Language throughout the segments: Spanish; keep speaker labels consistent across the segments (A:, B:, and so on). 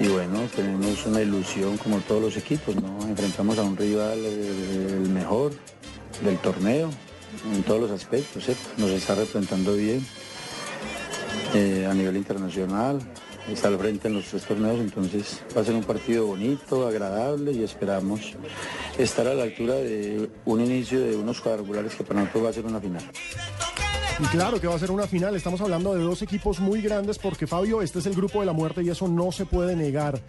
A: Y bueno, tenemos una ilusión como todos los equipos, ¿no? Enfrentamos a un rival eh, el mejor del torneo en todos los aspectos, ¿cierto? Nos está representando bien eh, a nivel internacional, está al frente en los tres torneos, entonces va a ser un partido bonito, agradable y esperamos estar a la altura de un inicio de unos cuadrangulares que para nosotros va a ser una final.
B: Y claro que va a ser una final. Estamos hablando de dos equipos muy grandes porque Fabio, este es el grupo de la muerte y eso no se puede negar.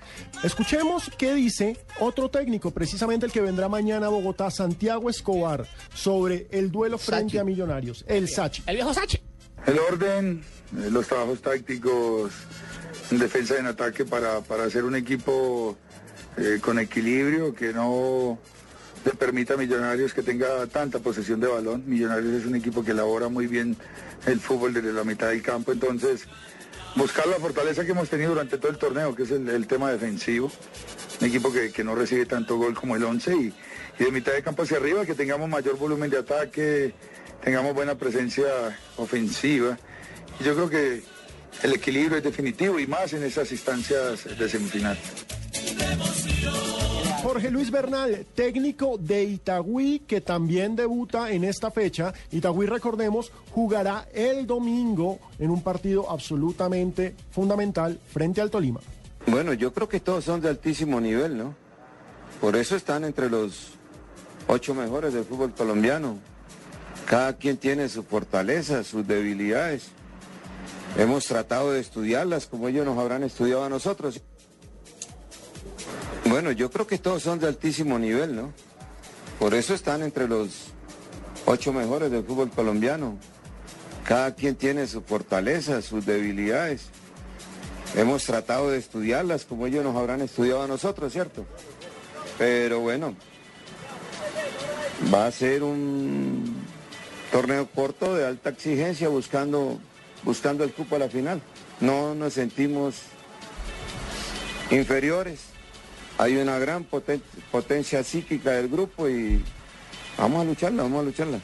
B: Escuchemos qué dice otro técnico, precisamente el que vendrá mañana a Bogotá, Santiago Escobar, sobre el duelo frente a Millonarios, el Sachi.
C: El viejo Sachi.
D: El orden, eh, los trabajos tácticos en defensa y en ataque para, para hacer un equipo eh, con equilibrio que no le permita a Millonarios que tenga tanta posesión de balón. Millonarios es un equipo que elabora muy bien el fútbol desde la mitad del campo, entonces buscar la fortaleza que hemos tenido durante todo el torneo, que es el, tema defensivo. Un equipo que, que no recibe tanto gol como el 11 y, y de mitad de campo hacia arriba, que tengamos mayor volumen de ataque, tengamos buena presencia ofensiva. Yo creo que el equilibrio es definitivo y más en esas instancias de semifinal.
B: Jorge Luis Bernal, técnico de Itagüí, que también debuta en esta fecha. Itagüí, recordemos, jugará el domingo en un partido absolutamente fundamental frente al Tolima.
E: Bueno, yo creo que todos son de altísimo nivel, ¿no? Por eso están entre los ocho mejores del fútbol colombiano. Cada quien tiene sus fortalezas, sus debilidades. Hemos tratado de estudiarlas como ellos nos habrán estudiado a nosotros. Bueno, yo creo que todos son de altísimo nivel, ¿no? Por eso están entre los ocho mejores del fútbol colombiano. Cada quien tiene sus fortalezas, sus debilidades. Hemos tratado de estudiarlas como ellos nos habrán estudiado a nosotros, ¿cierto? Pero bueno, va a ser un torneo corto de alta exigencia buscando, buscando el cupo a la final. No nos sentimos inferiores. Hay una gran poten- potencia psíquica del grupo y vamos a lucharla, vamos a lucharla.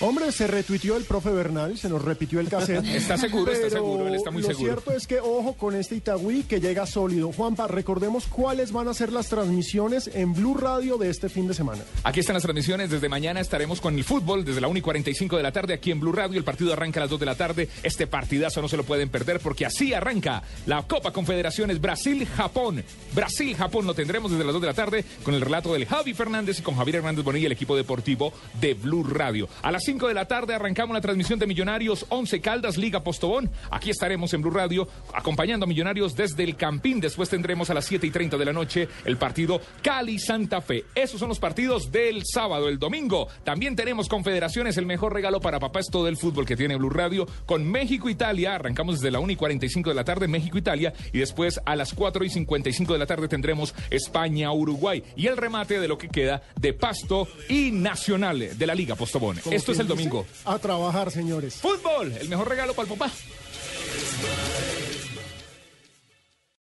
B: Hombre, se retuiteó el profe Bernal, se nos repitió el cassette.
F: Está seguro, está seguro, él está muy
B: lo
F: seguro.
B: cierto es que ojo con este Itagüí que llega sólido. Juanpa, recordemos cuáles van a ser las transmisiones en Blue Radio de este fin de semana.
F: Aquí están las transmisiones. Desde mañana estaremos con el fútbol desde la 1 y 45 de la tarde aquí en Blue Radio. El partido arranca a las 2 de la tarde. Este partidazo no se lo pueden perder porque así arranca la Copa Confederaciones Brasil-Japón. Brasil-Japón lo tendremos desde las 2 de la tarde con el relato del Javi Fernández y con Javier Hernández Bonilla, el equipo deportivo de Blue Radio. A las 5 de la tarde arrancamos la transmisión de Millonarios 11 Caldas Liga Postobón. Aquí estaremos en Blue Radio acompañando a Millonarios desde el Campín. Después tendremos a las 7 y 30 de la noche el partido Cali-Santa Fe. Esos son los partidos del sábado. El domingo también tenemos Confederaciones, el mejor regalo para papá es todo el fútbol que tiene Blue Radio con México-Italia. Arrancamos desde la 1 y 45 de la tarde México-Italia y después a las 4 y 55 de la tarde tendremos España-Uruguay y el remate de lo que queda de Pasto y Nacional de la Liga Postobón. Esto el domingo.
B: A trabajar, señores.
F: Fútbol, el mejor regalo para el papá.